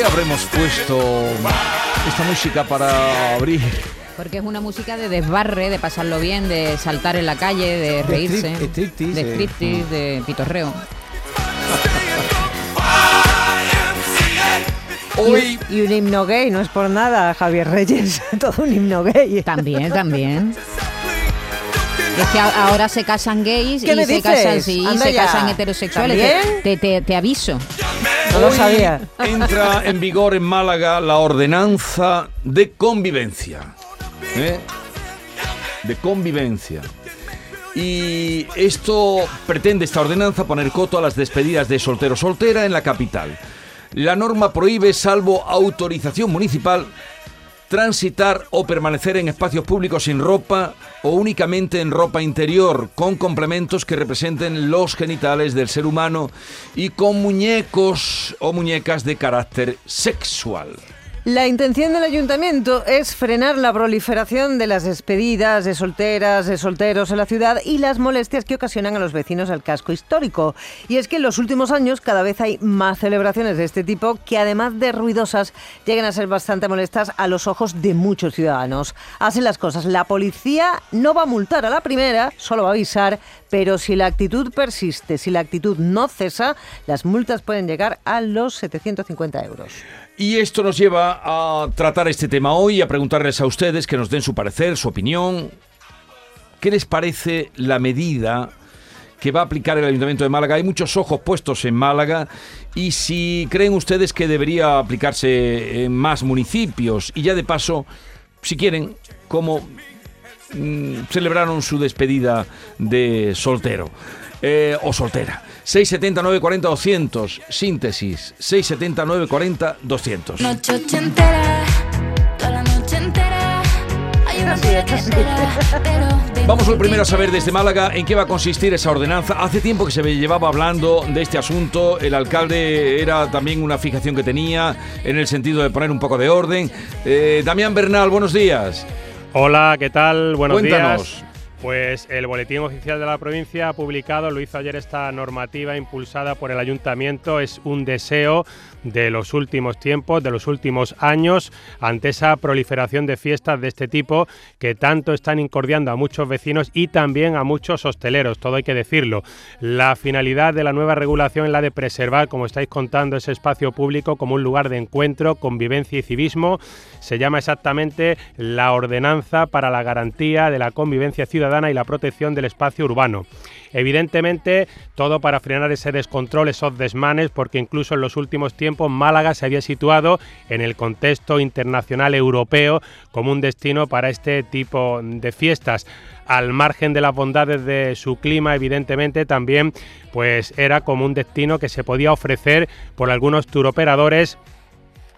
Qué habremos puesto esta música para abrir? Porque es una música de desbarre, de pasarlo bien, de saltar en la calle, de reírse, strip- striptease, de eh. striptease, de pitorreo. Hoy Y un himno gay, no es por nada, Javier Reyes, todo un himno gay. También, también. Es que a- ahora se casan gays ¿Qué y se dices? casan, sí, se casan heterosexuales. Te aviso. No lo Hoy sabía. entra en vigor en Málaga la ordenanza de convivencia. ¿eh? De convivencia. Y esto pretende esta ordenanza poner coto a las despedidas de soltero soltera en la capital. La norma prohíbe, salvo autorización municipal, transitar o permanecer en espacios públicos sin ropa o únicamente en ropa interior, con complementos que representen los genitales del ser humano y con muñecos o muñecas de carácter sexual. La intención del ayuntamiento es frenar la proliferación de las despedidas de solteras, de solteros en la ciudad y las molestias que ocasionan a los vecinos al casco histórico. Y es que en los últimos años cada vez hay más celebraciones de este tipo que además de ruidosas llegan a ser bastante molestas a los ojos de muchos ciudadanos. Así las cosas, la policía no va a multar a la primera, solo va a avisar, pero si la actitud persiste, si la actitud no cesa, las multas pueden llegar a los 750 euros. Y esto nos lleva a tratar este tema hoy a preguntarles a ustedes que nos den su parecer, su opinión. ¿Qué les parece la medida que va a aplicar el Ayuntamiento de Málaga? Hay muchos ojos puestos en Málaga y si creen ustedes que debería aplicarse en más municipios y ya de paso, si quieren, como mm, celebraron su despedida de soltero eh, o soltera. 670 940 200, síntesis, 670 940 200. Noche ochentera, toda la noche entera. Hay una Así mujer es, que así espera, pero ven Vamos lo con primero a saber desde Málaga en qué va a consistir esa ordenanza. Hace tiempo que se llevaba hablando de este asunto. El alcalde era también una fijación que tenía en el sentido de poner un poco de orden. Eh, Damián Bernal, buenos días. Hola, ¿qué tal? Buenos Cuéntanos. días. Pues el Boletín Oficial de la Provincia ha publicado, lo hizo ayer esta normativa impulsada por el Ayuntamiento, es un deseo de los últimos tiempos, de los últimos años, ante esa proliferación de fiestas de este tipo que tanto están incordiando a muchos vecinos y también a muchos hosteleros, todo hay que decirlo. La finalidad de la nueva regulación es la de preservar, como estáis contando, ese espacio público como un lugar de encuentro, convivencia y civismo. Se llama exactamente la Ordenanza para la Garantía de la Convivencia Ciudadana y la Protección del Espacio Urbano. Evidentemente, todo para frenar ese descontrol, esos desmanes, porque incluso en los últimos tiempos Málaga se había situado en el contexto internacional europeo como un destino para este tipo de fiestas. Al margen de las bondades de su clima, evidentemente también pues era como un destino que se podía ofrecer por algunos turoperadores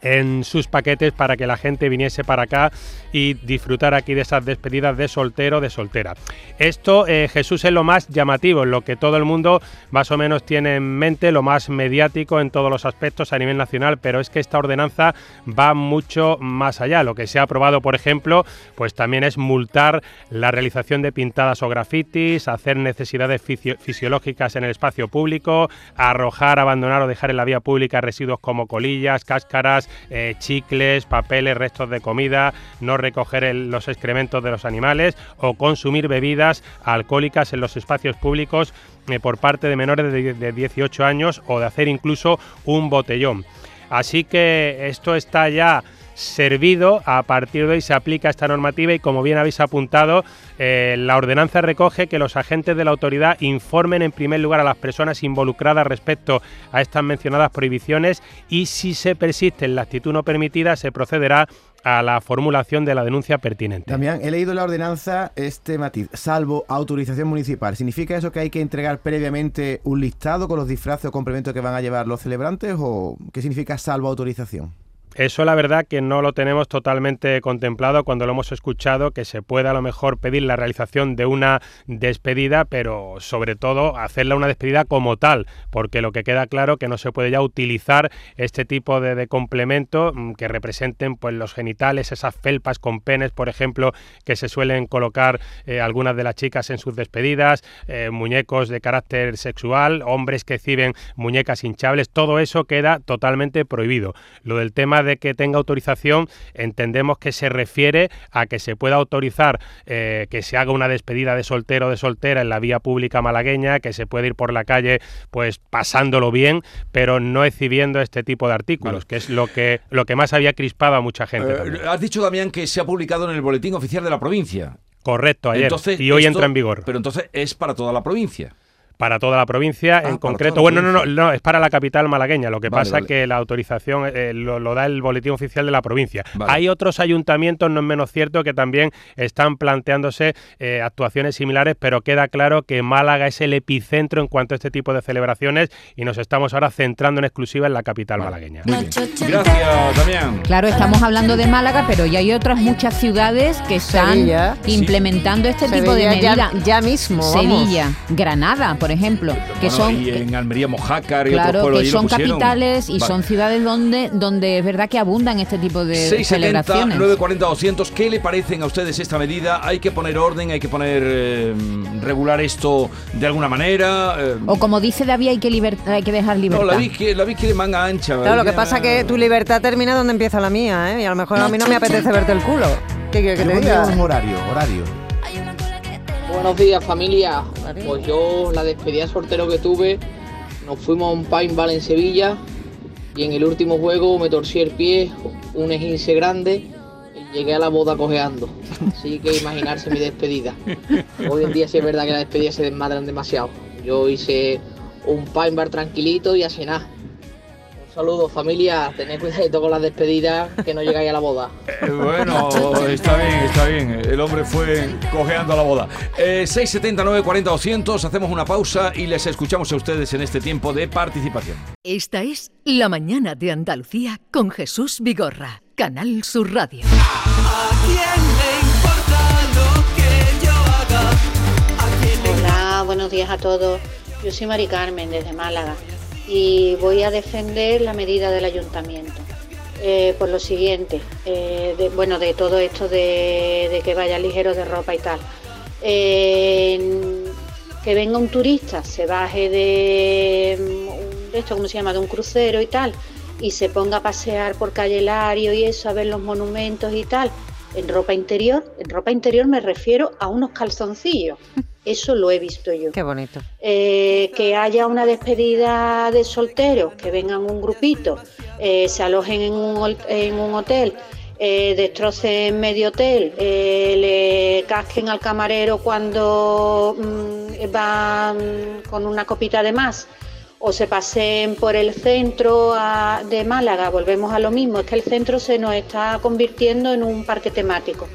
en sus paquetes para que la gente viniese para acá y disfrutar aquí de esas despedidas de soltero de soltera. Esto, eh, Jesús, es lo más llamativo, lo que todo el mundo más o menos tiene en mente, lo más mediático en todos los aspectos a nivel nacional, pero es que esta ordenanza va mucho más allá. Lo que se ha aprobado, por ejemplo, pues también es multar la realización de pintadas o grafitis, hacer necesidades fisio- fisiológicas en el espacio público, arrojar, abandonar o dejar en la vía pública residuos como colillas, cáscaras, eh, chicles, papeles, restos de comida, no recoger los excrementos de los animales o consumir bebidas alcohólicas en los espacios públicos eh, por parte de menores de, de 18 años o de hacer incluso un botellón. Así que esto está ya servido. A partir de hoy se aplica esta normativa y como bien habéis apuntado, eh, la ordenanza recoge que los agentes de la autoridad informen en primer lugar a las personas involucradas respecto a estas mencionadas prohibiciones y si se persiste en la actitud no permitida se procederá a la formulación de la denuncia pertinente. Damián, he leído la ordenanza este matiz, salvo autorización municipal. ¿Significa eso que hay que entregar previamente un listado con los disfraces o complementos que van a llevar los celebrantes o qué significa salvo autorización? Eso la verdad que no lo tenemos totalmente contemplado cuando lo hemos escuchado, que se pueda a lo mejor pedir la realización de una despedida, pero sobre todo hacerla una despedida como tal, porque lo que queda claro que no se puede ya utilizar este tipo de, complemento mm, que representen pues los genitales, esas felpas con penes, por ejemplo, que se suelen colocar eh, algunas de las chicas en sus despedidas, eh, muñecos de carácter sexual, hombres que exhiben muñecas hinchables, todo eso queda totalmente prohibido. Lo del tema de que tenga autorización, entendemos que se refiere a que se pueda autorizar eh, que se haga una despedida de soltero o de soltera en la vía pública malagueña, que se puede ir por la calle pues pasándolo bien, pero no exhibiendo este tipo de artículos, Vale. que es lo que, lo que más había crispado a mucha gente. Eh, has dicho, Damián, que se ha publicado en el Boletín Oficial de la Provincia. Correcto, ayer. Entonces, y hoy esto- entra en vigor. Pero entonces es para toda la provincia. Para toda la provincia, Ah, en concreto. Bueno, no, no, no, es para la capital malagueña. Lo que Vale, pasa vale. es que la autorización eh, lo, lo da el boletín oficial de la provincia. Vale. Hay otros ayuntamientos, no es menos cierto, que también están planteándose eh, actuaciones similares, pero queda claro que Málaga es el epicentro en cuanto a este tipo de celebraciones y nos estamos ahora centrando en exclusiva en la capital malagueña. Muy bien. Gracias, Damián. Claro, estamos hablando de Málaga, pero ya hay otras muchas ciudades que están Sevilla. implementando este tipo de ya- medidas. ya mismo, vamos. Sevilla, Granada, por ejemplo, que Bueno, son y en Almería, Mojácar y otros claro pueblos que son capitales y Vale. son ciudades donde donde es verdad que abundan este tipo de 670 celebraciones. 940 200 ¿Qué le parecen a ustedes esta medida? ¿Hay que poner orden? ¿Hay que poner eh, regular esto de alguna manera? Eh, O como dice David, hay que hay que dejar no, libertad. la vi que la vi que de manga ancha. Claro, lo que pasa es que tu libertad termina donde empieza la mía, ¿eh? Y a lo mejor a mí no me apetece verte el culo. ¿Qué que Yo te pondría diga? un horario, horario. Buenos días familia. Pues yo la despedida de soltero que tuve, nos fuimos a un paintball en Sevilla y en el último juego me torcí el pie, un esguince grande y llegué a la boda cojeando. Así que imaginarse mi despedida. Hoy en día sí es verdad que las despedidas se desmadran demasiado. Yo hice un paintball tranquilito y así nada. Un saludo familia, tened cuidadito con las despedidas que no llegáis a la boda. Eh, bueno, está bien, está bien. El hombre fue cojeando a la boda. Eh, 670 940 200 Hacemos una pausa y les escuchamos a ustedes en este tiempo de participación. Esta es La Mañana de Andalucía con Jesús Vigorra, Canal Sur Radio. Hola, buenos días a todos. Yo soy Mari Carmen desde Málaga y voy a defender la medida del ayuntamiento. Eh, por lo siguiente, eh, de- bueno, de todo esto de, que vaya ligero de ropa y tal. Que venga un turista, se baje de, mm, esto, ¿cómo se llama? De un crucero y tal, y se ponga a pasear por calle Lario y eso, a ver los monumentos y tal, en ropa interior. En ropa interior me refiero a unos calzoncillos. Eso lo he visto yo. Qué bonito. Eh, que haya una despedida de solteros, que vengan un grupito, eh, se alojen en un, hol- en un hotel, eh, destrocen medio hotel, eh, le casquen al camarero cuando mm, van con una copita de más, o se pasen por el centro a- de Málaga, volvemos a lo mismo, es que el centro se nos está convirtiendo en un parque temático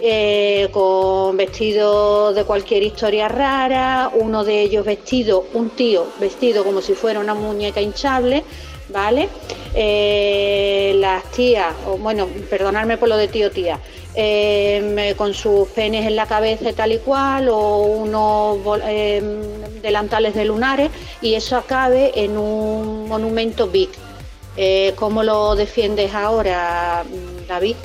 eh, con vestidos de cualquier historia rara, uno de ellos vestido, un tío vestido como si fuera una muñeca hinchable, ¿vale? Eh, las tías, o bueno, perdonadme por lo de tío tía, eh, con sus penes en la cabeza tal y cual, o unos delantales de lunares, y eso acabe en un monumento big. ¿Cómo lo defiendes ahora, David?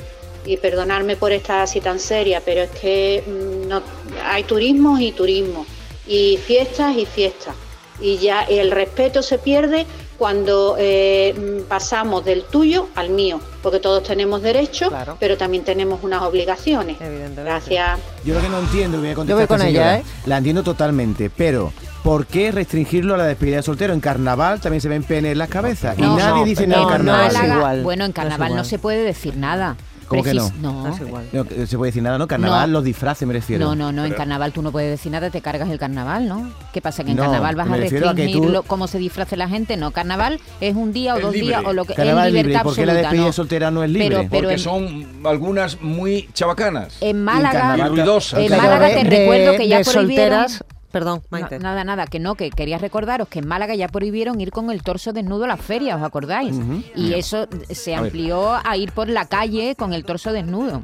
Y perdonarme por estar así tan seria, pero es que mm, no, hay turismo y turismo, y fiestas y fiestas. Y ya el respeto se pierde cuando eh, mm, pasamos del tuyo al mío, porque todos tenemos derechos, pero también tenemos unas obligaciones. Gracias. Yo lo que no entiendo, voy a Yo contestar voy a esta con ella, ¿eh? La entiendo totalmente, pero ¿por qué restringirlo a la despedida de soltero? En carnaval también se ven penes en las cabezas. No, y nadie no, dice no, nada en no carnaval. es Málaga- igual. Bueno, en carnaval no, se puede decir nada. ¿Cómo que No es igual. No, se puede decir nada, ¿no? Carnaval, No. los disfraces me refiero. No, no, no, en carnaval tú no puedes decir nada, te cargas el carnaval, ¿no? ¿Qué pasa? Que en No, carnaval vas a tú- restringirlo cómo se disfrace la gente. No, carnaval es un día o dos libre. días o lo que Carnaval es libre. libertad ¿Y por qué la absoluta, despedida ¿no? de soltera no es libre? Pero- pero Porque en- son algunas muy chabacanas. En Y Málaga, ruidosas. en Málaga te de- recuerdo que ya de prohibieron... solteras. Perdón, No, nada, nada, que no, que quería recordaros que en Málaga ya prohibieron ir con el torso desnudo a las ferias, ¿os acordáis? Y eso se amplió a ir por la calle con el torso desnudo.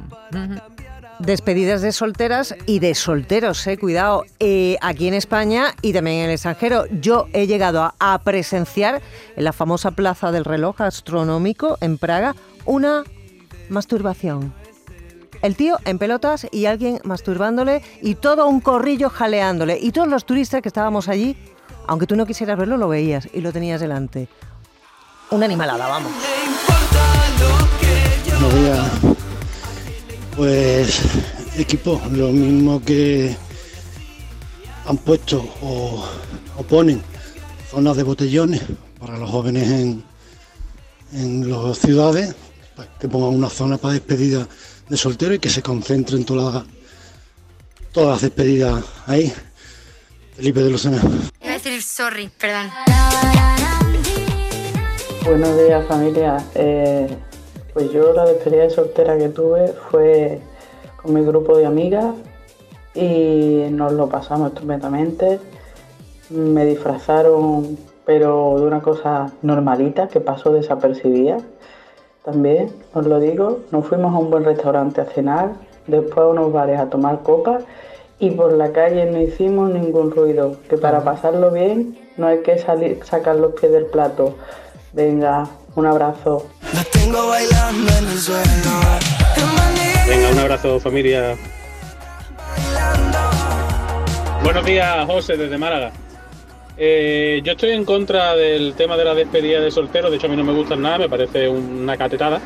Despedidas de solteras y de solteros, eh, cuidado, eh, aquí en España y también en el extranjero. Yo he llegado a, a presenciar en la famosa plaza del reloj astronómico en Praga una masturbación. El tío en pelotas y alguien masturbándole y todo un corrillo jaleándole. Y todos los turistas que estábamos allí, aunque tú no quisieras verlo, lo veías y lo tenías delante. Una animalada, vamos. Buenos días. Pues equipo, lo mismo que han puesto o, o ponen zonas de botellones para los jóvenes en, en las ciudades, que pongan una zona para despedida de soltero y que se concentren todas las, todas las despedidas ahí. Felipe de Lucena. Iba a decir sorry, perdón. Buenos días familia. Eh, pues yo la despedida de soltera que tuve fue con mi grupo de amigas y nos lo pasamos estupendamente. Me disfrazaron, pero de una cosa normalita que pasó desapercibida. También, os lo digo, nos fuimos a un buen restaurante a cenar, después a unos bares a tomar copas y por la calle no hicimos ningún ruido, que para pasarlo bien no hay que salir, sacar los pies del plato. Venga, un abrazo. Venga, un abrazo familia. Buenos días, José, desde Málaga. Eh, yo estoy en contra del tema de la despedida de soltero, de hecho a mí no me gustan nada, me parece una catetada.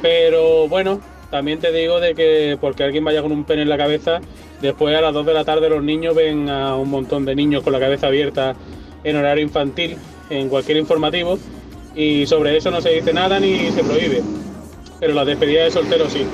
Pero bueno, también te digo de que porque alguien vaya con un pene en la cabeza, después a las 2 de la tarde los niños ven a un montón de niños con la cabeza abierta en horario infantil, en cualquier informativo, y sobre eso no se dice nada ni se prohíbe. Pero la despedida de soltero sí.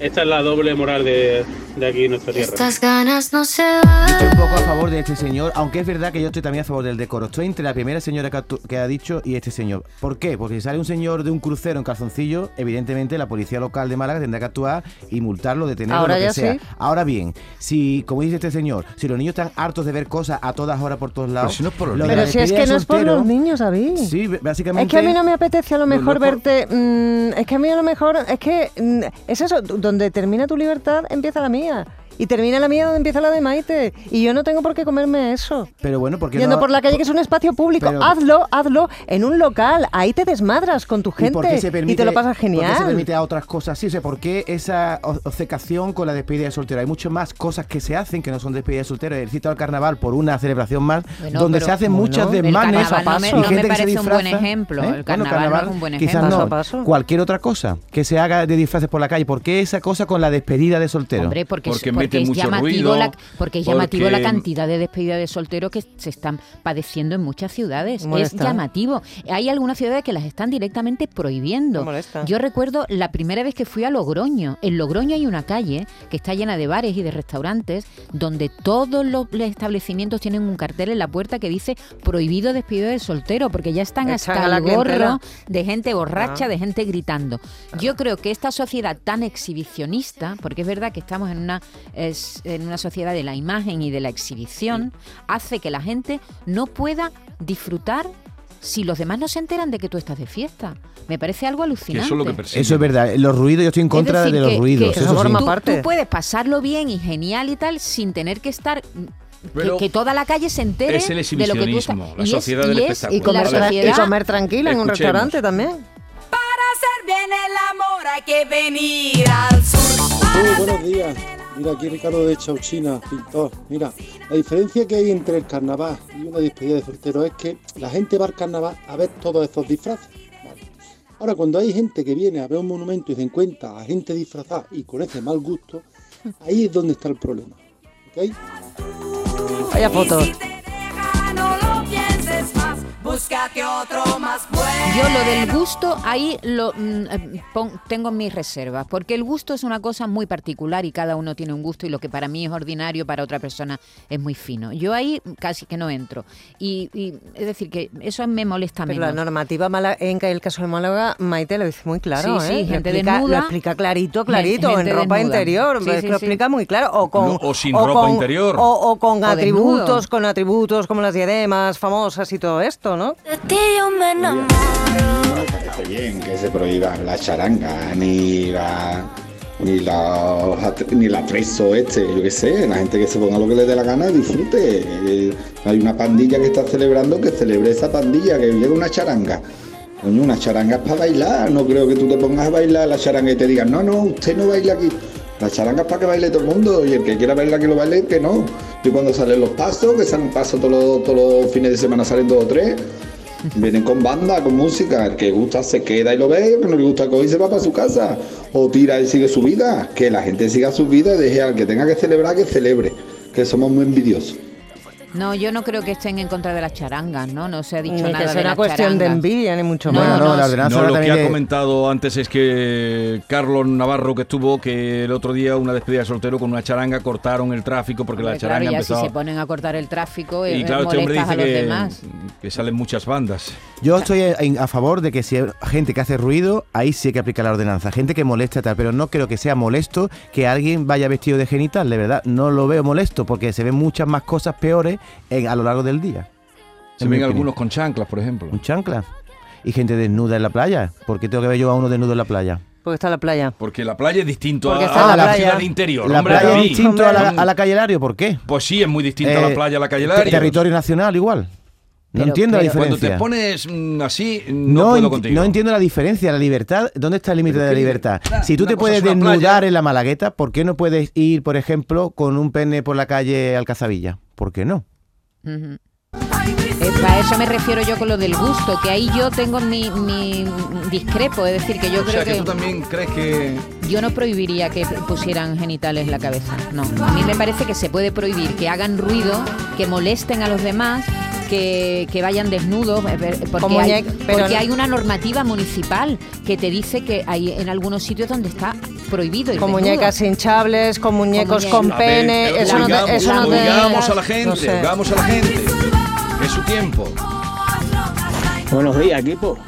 Esta es la doble moral de, de aquí en nuestra tierra. Estas ganas no se Yo estoy un van. poco a favor de este señor, aunque es verdad que yo estoy también a favor del decoro. Estoy entre la primera señora que ha, tu- que ha dicho y este señor. ¿Por qué? Porque si sale un señor de un crucero en calzoncillo, evidentemente la policía local de Málaga tendrá que actuar y multarlo, detenerlo, Ahora lo que ya sea. sí. Ahora bien, si, como dice este señor, si los niños están hartos de ver cosas a todas horas por todos lados... si no es por los niños. Pero si es que no es por los niños, David. Sí, básicamente... Es que a mí no me apetece a lo mejor verte. mm, es que a mí a lo mejor. Es que. mm, es eso, donde termina tu libertad, empieza la mía. minha Y termina la mía donde empieza la de Maite. Y yo no tengo por qué comerme eso. Pero bueno, porque Yendo no- por la calle, que es un espacio público. Pero- hazlo, hazlo en un local. Ahí te desmadras con tu ¿Y por gente. se permite, y te lo pasas ¿Por qué se genial. permite a otras cosas así? O sea, ¿por qué esa obcecación con la despedida de soltero? Hay muchas más cosas que se hacen que no son despedida de soltero. He citado al carnaval por una celebración más, Bueno, donde pero- se hacen muchas el desmanes carnaval no me- y no me gente que se parece un buen ejemplo. ¿eh? El Bueno, carnaval no es un buen Quizás ejemplo. no. Paso a paso. Cualquier otra cosa que se haga de disfraces por la calle. ¿Por qué esa cosa con la despedida de soltero? Hombre, porque, Porque es, mete porque es mucho llamativo, ruido, la, porque es llamativo la cantidad de despedidas de solteros que se están padeciendo en muchas ciudades. Molesta. Es llamativo. Hay algunas ciudades que las están directamente prohibiendo. Molesta. Yo recuerdo la primera vez que fui a Logroño. En Logroño hay una calle que está llena de bares y de restaurantes donde todos los establecimientos tienen un cartel en la puerta que dice prohibido despedido de soltero porque ya están Echan hasta el gorro clientela. de gente borracha, Ah. de gente gritando. Yo creo que esta sociedad tan exhibicionista, porque es verdad que estamos en una, es- en una sociedad de la imagen y de la exhibición, hace que la gente no pueda disfrutar si los demás no se enteran de que tú estás de fiesta. Me parece algo alucinante. eso es lo que persigue. Eso es verdad. Los ruidos, yo estoy en Es contra decir, de los que- ruidos. que eso sí. forma tú, parte. tú puedes pasarlo bien y genial y tal sin tener que estar que- toda la calle se entere es el de lo que tú estás exhibicionismo, la y es- sociedad del y espectáculo. Y comer, y tranquila en un restaurante también. hacer bien el amor hay que venir al sur. Muy buenos días. Mira, aquí Ricardo de Chauchina, pintor. Mira, la diferencia que hay entre el carnaval y una despedida de soltero es que la gente va al carnaval a ver todos esos disfraces. Ahora, cuando hay gente que viene a ver un monumento y se encuentra a gente disfrazada y con ese mal gusto, ahí es donde está el problema. ¿Ok? Vaya fotos. Búscate otro más bueno. Yo lo del gusto, ahí lo mm, eh, pon- tengo mis reservas, porque el gusto es una cosa muy particular y cada uno tiene un gusto y lo que para mí es ordinario, para otra persona es muy fino. Yo ahí casi que no entro. Y, y, es decir, que eso me molesta Pero menos. la normativa mala- en el caso de Málaga, Maite lo dice muy claro, Sí, sí, ¿eh? Lo gente explica, desnuda. Lo explica clarito, clarito, Gente en ropa desnuda. interior. Sí, lo sí. explica muy claro. O, con, No, o sin ropa con- interior. O, o con O atributos, desnudo. con atributos como las diademas famosas y todo esto, ¿no? De ti yo me enamoro. parece bien que se prohíba la charanga, ni la ni la ni la preso este, yo qué sé, la gente que se ponga lo que le dé la gana disfrute. Hay una pandilla que está celebrando, que celebre esa pandilla, que lleve una charanga. Coño, una charanga es para bailar, no creo que tú te pongas a bailar la charanga y te digan, no, no, usted no baila aquí. La charanga es para que baile todo el mundo y el que quiera bailar que lo baile, que no. Y cuando salen los pasos, que salen pasos todos los, todos los fines de semana, salen dos o tres. Vienen con banda, con música. El que gusta se queda y lo ve, el que no le gusta coge y se va para su casa. O tira y sigue su vida. Que la gente siga su vida y deje al que tenga que celebrar que celebre. Que somos muy envidiosos. No, yo no creo que estén en contra de las charangas, ¿no? No se ha dicho Ni nada que de sea una las cuestión de envidia, ni mucho No, menos. no, la ordenanza No, lo que ha de- comentado antes es que Carlos Navarro, que estuvo, que el otro día una despedida de soltero con una charanga cortaron el tráfico porque la Hombre, claro, charanga ya si empezó. se ponen a cortar el tráfico, y eh, claro, este hombre dice a los que, demás. que salen muchas bandas. Yo estoy a favor de que si hay gente que hace ruido, ahí sí hay que aplicar la ordenanza. Gente que molesta tal, pero no creo que sea molesto que alguien vaya vestido de genital, de verdad. No lo veo molesto porque se ven muchas más cosas peores en- a lo largo del día. Se ven algunos con chanclas, por ejemplo. Un chancla. Y gente desnuda en la playa. ¿Por qué tengo que ver yo a uno desnudo en la playa? Porque está en la playa. Porque la playa es distinto Porque a, está en a la la, playa. ciudad de interior. La hombre, playa es distinto a la, a la calle Lario, ¿por qué? Pues sí, es muy distinta a Eh, la playa a la calle Lario. Territorio nacional igual. No Pero- entiendo la pero- Cuando diferencia. te pones mm, así, no, No, puedo ent- contigo. no entiendo la diferencia, la libertad. ¿Dónde está el límite de la libertad? Si tú te puedes desnudar playa. en la Malagueta, ¿por qué no puedes ir, por ejemplo, con un pene por la calle Alcazabilla? ¿Por qué no? Ujú. Eh, a eso me refiero yo con lo del gusto, que ahí yo tengo mi, mi discrepo, es decir, que yo o creo sea, que, que, tú también crees que... yo no prohibiría que pusieran genitales en la cabeza, no. A mí me parece que se puede prohibir que hagan ruido, que molesten a los demás, que, que vayan desnudos, eh, porque, hay, porque no- hay una normativa municipal que te dice que hay en algunos sitios donde está prohibido ir Con desnudo. muñecas hinchables, con muñecos muñecas. con A ver, pene. pero Eso no te, eso no te- oigamos a la gente, no sé. a la gente. Es su tiempo. Buenos días, equipo.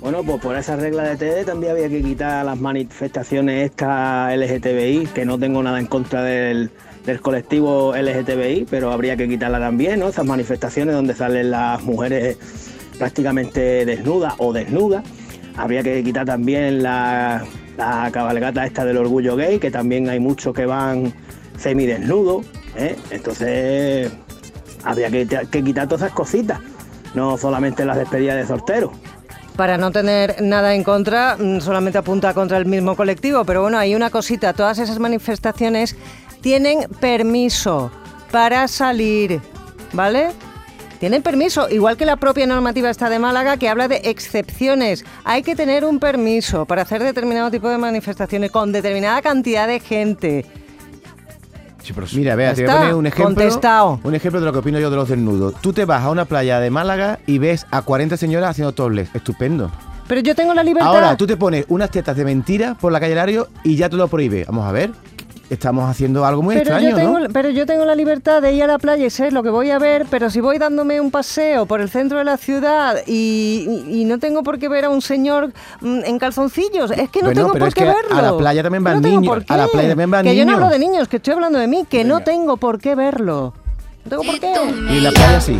Bueno, pues por esa regla de TD también había que quitar las manifestaciones estas LGTBI, que no tengo nada en contra del, del colectivo LGTBI, pero habría que quitarla también, ¿no? Esas manifestaciones donde salen las mujeres prácticamente desnudas o desnudas. Habría que quitar también la, la cabalgata esta del orgullo gay, que también hay muchos que van semidesnudos, ¿eh? Entonces habría que, quitar todas esas cositas, no solamente las despedidas de solteros. Para no tener nada en contra, mm, solamente apunta contra el mismo colectivo. Pero bueno, hay una cosita. Todas esas manifestaciones tienen permiso para salir, ¿vale? Tienen permiso, igual que la propia normativa está de Málaga que habla de excepciones. Hay que tener un permiso para hacer determinado tipo de manifestaciones con determinada cantidad de gente. Sí, pero Mira, vea, te voy a poner un ejemplo. contestado. Un ejemplo de lo que opino yo de los desnudos. Tú te vas a una playa de Málaga y ves a 40 señoras haciendo tobles. Estupendo. Pero yo tengo la libertad. Ahora, tú te pones unas tetas de mentira por la calle Lario y ya te lo prohíbe. Vamos a ver. Estamos haciendo algo muy pero, extraño, yo tengo, ¿no? pero yo tengo la libertad de ir a la playa y sé lo que voy a ver, pero si voy dándome un paseo por el centro de la ciudad y, y- y no tengo por qué ver a un señor mm, en calzoncillos, es que no Bueno, tengo por es qué que a verlo. la playa también van no niños, a la playa también van Que yo no hablo niños. de niños, que estoy hablando de mí, que no tengo por qué verlo. No tengo por qué. Y la playa sí.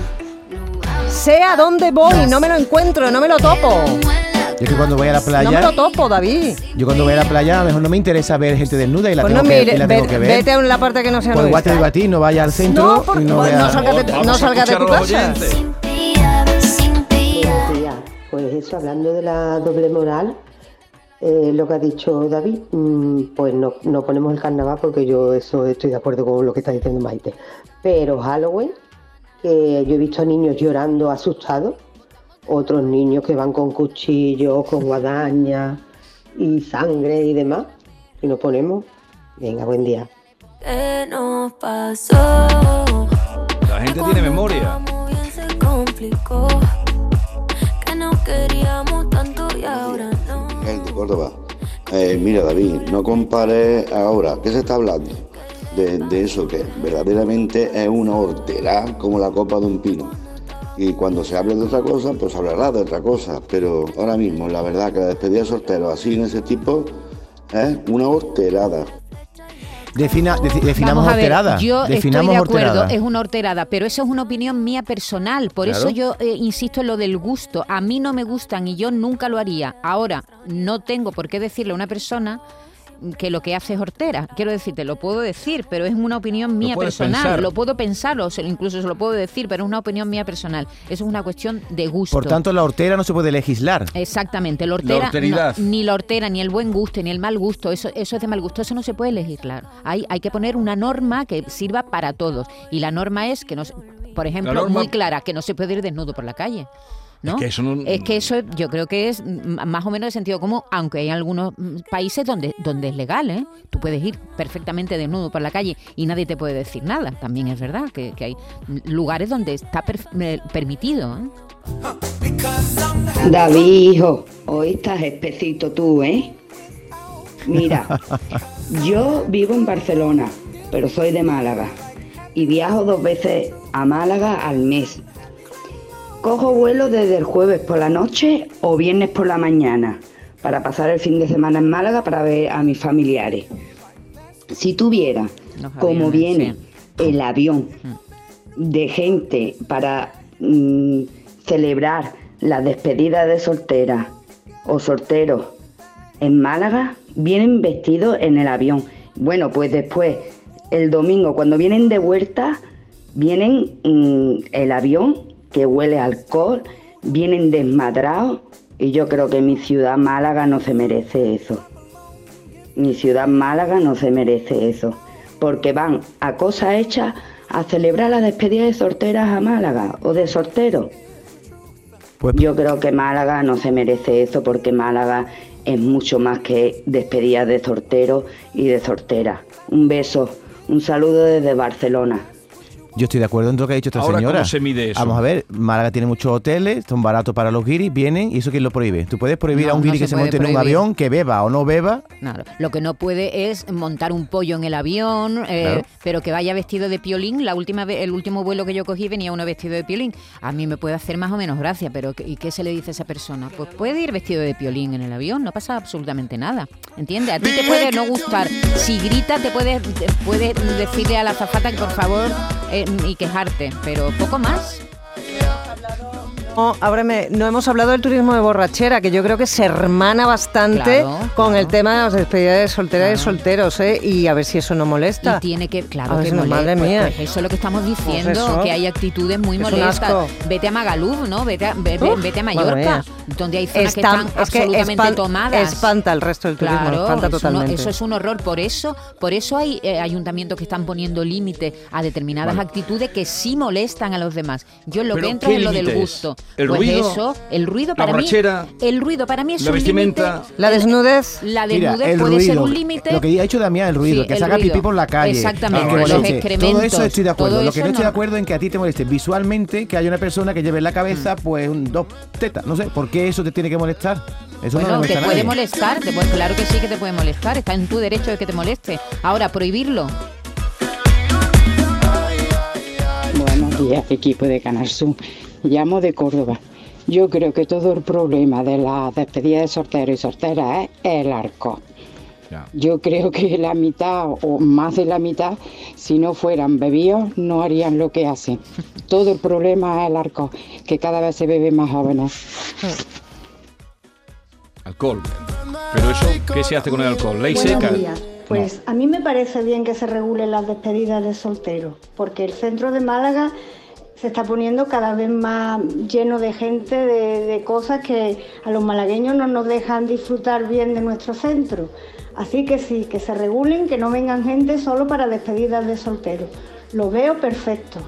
Sé a dónde voy, no me lo encuentro, no me lo topo. Yo que cuando voy a la No me lo playa, topo, David. yo cuando voy a la playa a lo mejor no me interesa ver gente desnuda y la Pues tengo no que, mire, y la tengo ve- que ver. vete a la parte que no sea Pues igual te nuestra. digo a ti, no vaya al centro No, por- y no pues vea... no salgas de, no Vamos a salgas de tu casa. Pues eso, hablando de la doble moral, eh, lo que ha dicho David, mm, pues no, no ponemos el carnaval porque yo eso estoy de acuerdo con lo que está diciendo Maite. Pero Halloween, que yo he visto a niños llorando asustados, otros niños que van con cuchillos, con guadaña y sangre y demás. Y nos ponemos. Venga, buen día. ¿Qué nos pasó? La gente tiene memoria. Se Córdoba. Eh, mira, David, no compares ahora. ¿Qué se está hablando? De, de eso que verdaderamente es una hortera como la copa de un pino. Y cuando se hable de otra cosa, pues hablará de otra cosa. Pero ahora mismo, la verdad que la despedida de soltero así en ese tipo es una horterada. Defina, defi- definamos Vamos a ver, horterada. yo definamos estoy de acuerdo, horterada. es una horterada, pero eso es una opinión mía personal. Por Claro. eso yo eh, insisto en lo del gusto. A mí no me gustan y yo nunca lo haría. Ahora, no tengo por qué decirle a una persona que lo que hace es hortera. Quiero decirte, lo puedo decir, pero es una opinión mía personal. pensar. Lo puedo pensar o se- incluso se lo puedo decir, pero es una opinión mía personal. Eso es una cuestión de gusto. Por tanto, la hortera no se puede legislar. Exactamente, la hortera, no, ni la hortera, ni el buen gusto, ni el mal gusto, eso, eso es de mal gusto, eso no se puede legislar. Hay, hay que poner una norma que sirva para todos. Y la norma es que, no, se- por ejemplo, norma- muy clara, que no se puede ir desnudo por la calle. ¿no? Es que eso no- Es que eso yo creo que es más o menos de sentido común, aunque hay algunos países donde, donde es legal, ¿eh? Tú puedes ir perfectamente desnudo por la calle y nadie te puede decir nada. También es verdad que, que hay lugares donde está per- permitido. ¿eh? David, hijo, hoy estás espesito tú, ¿eh? Mira, yo vivo en Barcelona, pero soy de Málaga y viajo dos veces a Málaga al mes. Cojo vuelo desde el jueves por la noche o viernes por la mañana para pasar el fin de semana en Málaga para ver a mis familiares. Si tuviera, como aviones, viene el avión de gente para mm, celebrar la despedida de soltera o solteros en Málaga, vienen vestidos en el avión. Bueno, pues después, el domingo, cuando vienen de vuelta, vienen el avión que huele a alcohol, vienen desmadrados y yo creo que mi ciudad Málaga no se merece eso. Mi ciudad Málaga no se merece eso, porque van a cosas hechas a celebrar la despedida de solteras a Málaga o de solteros. Yo creo que Málaga no se merece eso porque Málaga es mucho más que despedida de solteros y de solteras. Un beso, un saludo desde Barcelona. Yo estoy de acuerdo en lo que ha dicho esta Ahora, señora. ¿cómo se mide eso? Vamos a ver, Málaga tiene muchos hoteles, son baratos para los guiris, vienen, ¿y eso quién lo prohíbe? Tú puedes prohibir No, a un no guiri se que se monte en un avión, que beba o no beba. Claro. Lo que no puede es montar un pollo en el avión, eh, Claro. pero que vaya vestido de piolín. La última vez, el último vuelo que yo cogí venía uno vestido de piolín. A mí me puede hacer más o menos gracia, pero ¿qué- ¿y qué se le dice a esa persona? Pues puede ir vestido de piolín en el avión, no pasa absolutamente nada. ¿Entiendes? A ti te puede no gustar. Si grita, te puedes, te puedes decirle a la azafata que por favor eh, y quejarte, pero poco más. No, ábreme, no hemos hablado del turismo de borrachera, que yo creo que se hermana bastante Claro, con el tema de las despedidas de solteras y solteros, ¿eh? Y a ver si eso no molesta. Y tiene que, claro A que no, molesta. madre Pues- mía. pues eso es lo que estamos diciendo, eso. que hay actitudes muy Es un molestas. asco. Vete a Magaluf, ¿no? Vete a, ve- Uf, vete a Mallorca, donde hay zonas que están es que absolutamente espan- tomadas. espanta el resto del turismo, Claro, espanta es uno- totalmente. eso es un horror. Por eso, por eso hay eh, ayuntamientos que están poniendo límite a determinadas Vale. actitudes que sí molestan a los demás. Yo lo ¿Pero que entro es lo del gusto. ¿El pues ruido? eso, el ruido ¿La para mí, borrachera? el ruido para mí es ¿La un límite. vestimenta? La desnudez. La desnudez el puede ser ruido, un límite. Lo que ya ha dicho Damián, el ruido, Sí, que el se haga ruido. pipí por la calle. Exactamente, que los excrementos, Todo eso estoy de acuerdo. Lo que no estoy de acuerdo en que a ti te moleste visualmente que haya una persona que lleve en la cabeza pues un, dos tetas. No sé, ¿por qué eso te tiene que molestar? Eso no Bueno, te puede nadie. molestar, te puede- claro que sí que te puede molestar, está en tu derecho de que te moleste. Ahora, prohibirlo. Buenos días, equipo de Canal Sur. Llamo de Córdoba. Yo creo que todo el problema de la despedida de solteros y solteras es el arco. Yo creo que la mitad o más de la mitad, si no fueran bebidos, no harían lo que hacen. Todo el problema es el arco, que cada vez se bebe más jóvenes. Alcohol. Pero eso, ¿qué se hace con el alcohol? Ley Buenos seca. días. Pues a mí me parece bien que se regulen las despedidas de solteros, porque el centro de Málaga se está poniendo cada vez más lleno de gente, de, cosas que a los malagueños no nos dejan disfrutar bien de nuestro centro. Así que sí, que se regulen, que no vengan gente solo para despedidas de solteros. Lo veo perfecto.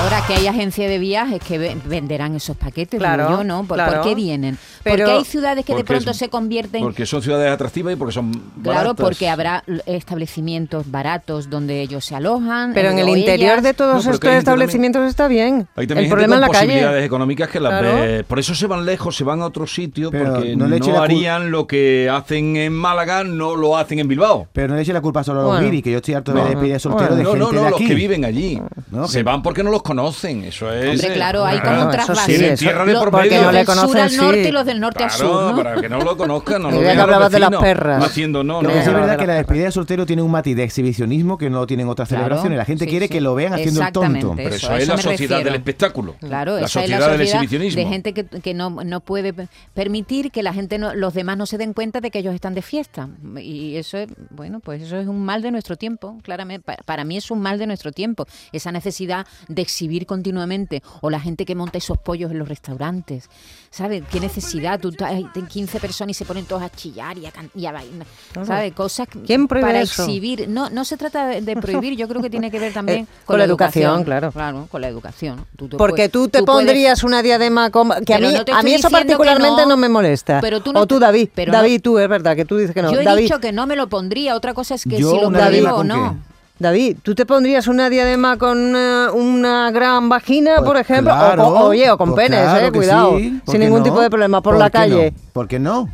Ahora que hay agencias de viajes que ve- venderán esos paquetes, Claro, digo yo, ¿no? ¿Por, claro. por qué vienen? Pero- porque hay ciudades que de pronto es- se convierten... Porque son ciudades atractivas y porque son Claro, baratas. porque habrá establecimientos baratos donde ellos se alojan. Pero en el interior ellas. de todos No, estos también- establecimientos está bien. Hay también el gente problema con en la posibilidades calle. económicas que las Claro. ve. Por eso se van lejos, se van a otro sitio, Pero porque no no, le cul- harían lo que hacen en Málaga, no lo hacen en Bilbao. Pero no le eche la culpa solo a los Bueno. guiris, que yo estoy harto de No. despedir soltero de no, gente no, no, de los aquí. que viven allí. No, se que- van porque no los conocen. Eso es. Hombre, eh, claro, hay como un trasvase. Tienen tierra de Lo- por porque medio. no le Del sur conocen, al norte sí. y los del norte al Claro, sur, ¿no? Para que no lo conozcan, no lo vean hablabas de las perras. Haciendo, no, Lo no. que sí es verdad que la despedida de soltero tiene un matiz de exhibicionismo que no tienen otras Claro. celebraciones. La gente Sí, quiere sí. que lo vean haciendo el tonto. Pero eso, es la sociedad refiero. del espectáculo. Claro, la esa es la sociedad del sociedad exhibicionismo. de gente que, que no, no puede permitir que la gente, no, los demás no se den cuenta de que ellos están de fiesta. Y eso es, bueno, pues eso es un mal de nuestro tiempo, claramente. Pa- Para mí es un mal de nuestro tiempo, esa necesidad de exhibir continuamente. O la gente que monta esos pollos en los restaurantes. ¿Sabes? ¿Qué necesidad? Tú ten 15 personas y se ponen todos a chillar y a, can- y a bailar. ¿Sabes? Cosas que- ¿Quién prohíbe para eso? exhibir. No, no se trata de, prohibir, yo creo que tiene que ver también Eh, con la educación, claro. Claro, con la educación. Tú te Porque puedes- tú te pondrías una diadema como... Que a mí, no te a mí eso particularmente no, no, me molesta. pero tú no o tú, te- David. pero no- David, tú, es verdad que tú dices que no. Yo he David, dicho que no me lo pondría, otra cosa es que Yo si lo prohíbo o con no. David, ¿tú te pondrías una diadema con una, una gran vagina, Pues por ejemplo? O- claro, o, oye, o con pues penes, claro eh, cuidado. sí, ¿por sin ningún no? tipo de problema, por, ¿Por la no? calle. ¿Por qué no?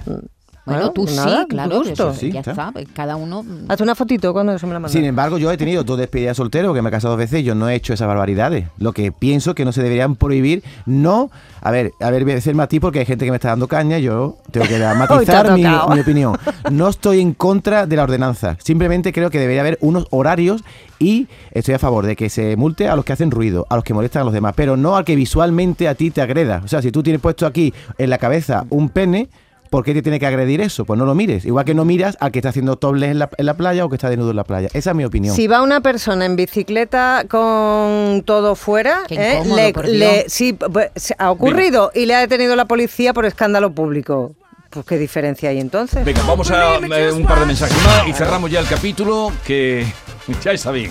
Bueno, tú nada, sí, claro, eso, Sí, ya está. está. pues Cada uno. Hazte una fotito cuando eso me la mandas. Sin embargo, yo he tenido dos despedidas solteros, que me he casado dos veces y yo no he hecho esas barbaridades. Lo que pienso que no se deberían prohibir, no... A ver, a ver, voy a decir matiz porque hay gente que me está dando caña, yo tengo que matizar mi, mi opinión. No estoy en contra de la ordenanza, simplemente creo que debería haber unos horarios y estoy a favor de que se multe a los que hacen ruido, a los que molestan a los demás, pero no al que visualmente a ti te agreda. O sea, si tú tienes puesto aquí en la cabeza un pene... ¿Por qué te tiene que agredir eso? Pues no lo mires. Igual que no miras al que está haciendo tobles en la, en la playa o que está desnudo en la playa. Esa es mi opinión. Si va una persona en bicicleta con todo fuera, Qué ¿eh? incómodo, le, le- sí, pues, ha ocurrido y le ha detenido la policía por escándalo público. Pues qué diferencia hay entonces. Venga, vamos a eh, un par de mensajes más y cerramos ya el capítulo que ya está bien.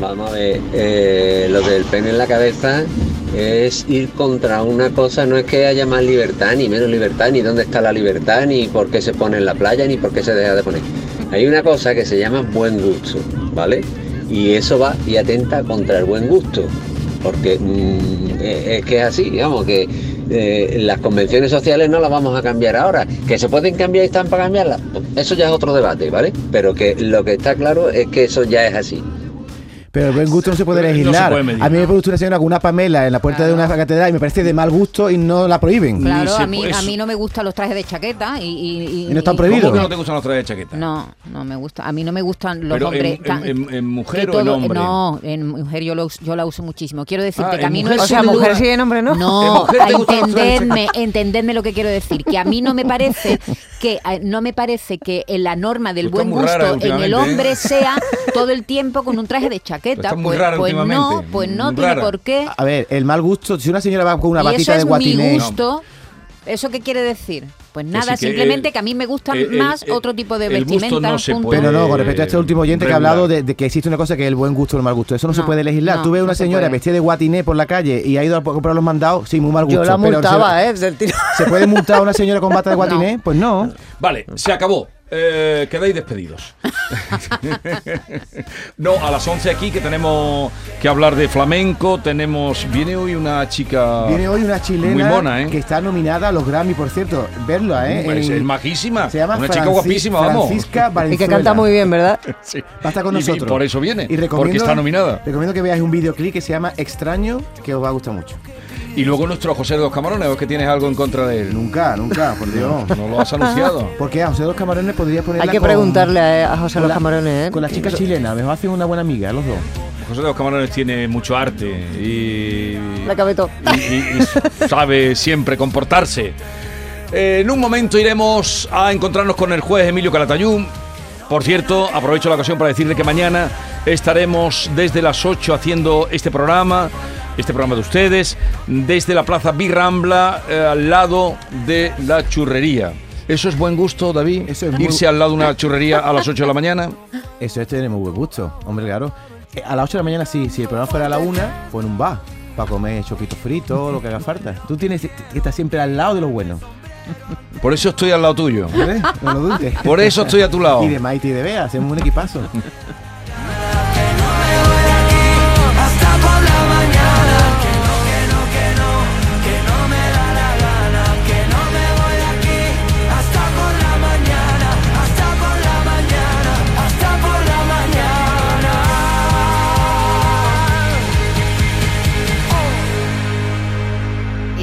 Vamos a ver, eh, lo del pene en la cabeza es ir contra una cosa, no es que haya más libertad, ni menos libertad, ni dónde está la libertad, ni por qué se pone en la playa, ni por qué se deja de poner. Hay una cosa que se llama buen gusto, ¿vale? Y eso va y atenta contra el buen gusto, porque mm, eh, es que es así, digamos, que eh, las convenciones sociales no las vamos a cambiar ahora, que se pueden cambiar y están para cambiarlas, eso ya es otro debate, ¿vale? Pero que lo que está claro es que eso ya es así. Pero el buen gusto no se puede No se legislar. puede medir. a mí me produce una señora con una pamela en la puerta de una catedral y me parece de mal gusto y no la prohíben. Claro, a mí, a mí no me gustan los trajes de chaqueta y, y, ¿Y no están prohibidos? ¿Cómo que no te gustan los trajes de chaqueta? No, no me gusta. A mí no me gustan los Pero hombres. en- tan- en- en- en mujer o en hombre? No, en mujer yo, lo yo la uso muchísimo. Quiero decirte Ah, que a mí no es O sea, mujer sí, en hombre no. En No, entendedme, entendedme lo que quiero decir. Que a mí no me parece que eh, no me parece que en la norma del Tú buen gusto en el ¿eh? hombre sea todo el tiempo con un traje de chaqueta. Estás muy Pues, rara pues no, pues no muy tiene rara. por qué. A ver, el mal gusto, si una señora va con una y eso batita de es mi guatiné. gusto. ¿Eso qué quiere decir? Pues nada, sí que simplemente el- que a mí me gustan el- más el- otro tipo de vestimenta. no se punto. puede- Pero no, con respecto a este último oyente que ha hablado de, de que existe una cosa que es el buen gusto o el mal gusto. Eso no, se puede legislar. no, Tú ves no una se señora puede. vestida de guatiné por la calle y ha ido a comprar los mandados, sí, muy mal gusto. Yo la multaba, se, ¿eh? Del tiro. ¿Se puede multar a una señora con bata de guatiné? Pues no. Vale, se acabó. Eh, quedáis despedidos. no, a las 11 aquí que tenemos que hablar de flamenco. Tenemos. Viene hoy una chica. Viene hoy una chilena Muy mona, ¿eh? que está nominada a los Grammy, por cierto. Verla, ¿eh? En- es majísima. Se llama una chica guapísima, vamos. Francisca Y que Valenzuela. canta muy bien, ¿verdad? Sí. Va a estar con Y- y nosotros. por eso viene, Y recomiendo, porque está nominada. Recomiendo que veáis un videoclip que se llama Extraño, que os va a gustar mucho. Y luego nuestro José de los Camarones, ¿o es que tienes algo en contra de él? Nunca, nunca, por Dios. No lo has anunciado. Porque a José de los Camarones podría ponerla Hay que con- preguntarle a, a José con Los la- Camarones, ¿eh? Con la chica chilena, mejor hacen una buena amiga, los dos. José de los Camarones tiene mucho arte y, La cabe todo. y- y- y sabe siempre comportarse. Eh, en un momento iremos a encontrarnos con el juez Emilio Calatayud. Por cierto, aprovecho la ocasión para decirle que mañana estaremos desde las 8 haciendo este programa, este programa de ustedes, desde la Plaza Birrambla, eh, al lado de la churrería. ¿Eso es buen gusto, David? Eso es muy- Irse al lado de una churrería a las 8 de la mañana. Eso es tener muy buen gusto, hombre, claro. Eh, A las 8 de la mañana sí, si el programa fuera a la 1, pues en un bar, para comer choquitos fritos, lo que haga falta. Tú tienes que estar siempre al lado de los buenos. Por eso estoy al lado tuyo. ¿Ves? No lo dudes. Por eso estoy a tu lado. Y de Maite y de Bea, hacemos un equipazo.